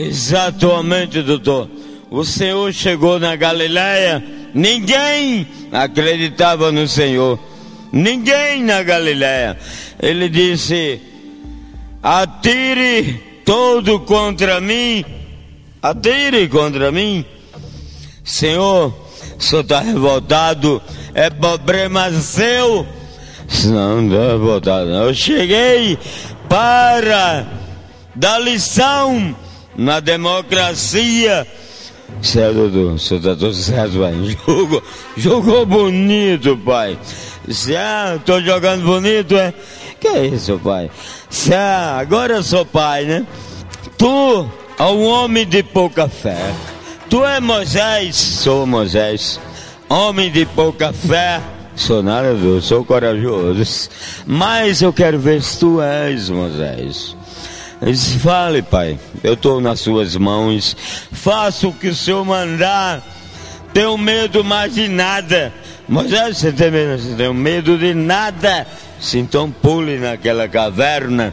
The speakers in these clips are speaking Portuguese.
Exatamente, doutor. O Senhor chegou na Galiléia, ninguém acreditava no Senhor. Ninguém na Galiléia. Ele disse: Atire todo contra mim, atire contra mim. Senhor, o senhor está revoltado, é problema seu. Não, não é revoltado. Eu cheguei para dar lição na democracia. Certo, Dudu, senhor está tudo certo, pai. Jogou, jogou bonito, pai. Ah, tô jogando bonito, é? Que é isso, pai? Ah, agora eu sou pai, né? Tu é um homem de pouca fé. Tu é Moisés? Sou Moisés. Homem de pouca fé. Sou nada, eu sou corajoso. Mas eu quero ver se tu és Moisés. Ele disse, fale, pai, eu estou nas suas mãos. Faça o que o senhor mandar. Tenho medo mais de nada. Moisés, você tem medo? Você tem medo de nada. Então pule naquela caverna.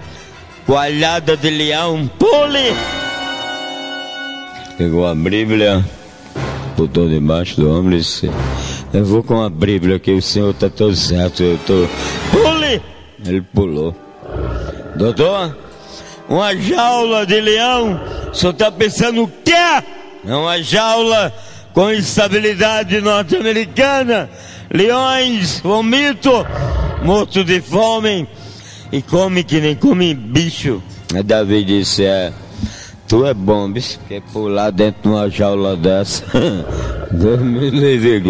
Coalhada de leão, pule! Pegou a Bíblia, botou debaixo do ombro e disse: Eu vou com a Bíblia que o Senhor está todo certo, eu estou. Pule! Ele pulou. Doutor, uma jaula de leão, senhor está pensando o quê? É uma jaula com estabilidade norte-americana. Leões, vomito, morto de fome e come que nem come bicho. Aí Davi disse: É. Tu é bom, bicho, porque pular dentro de uma jaula dessa, Deus me livre.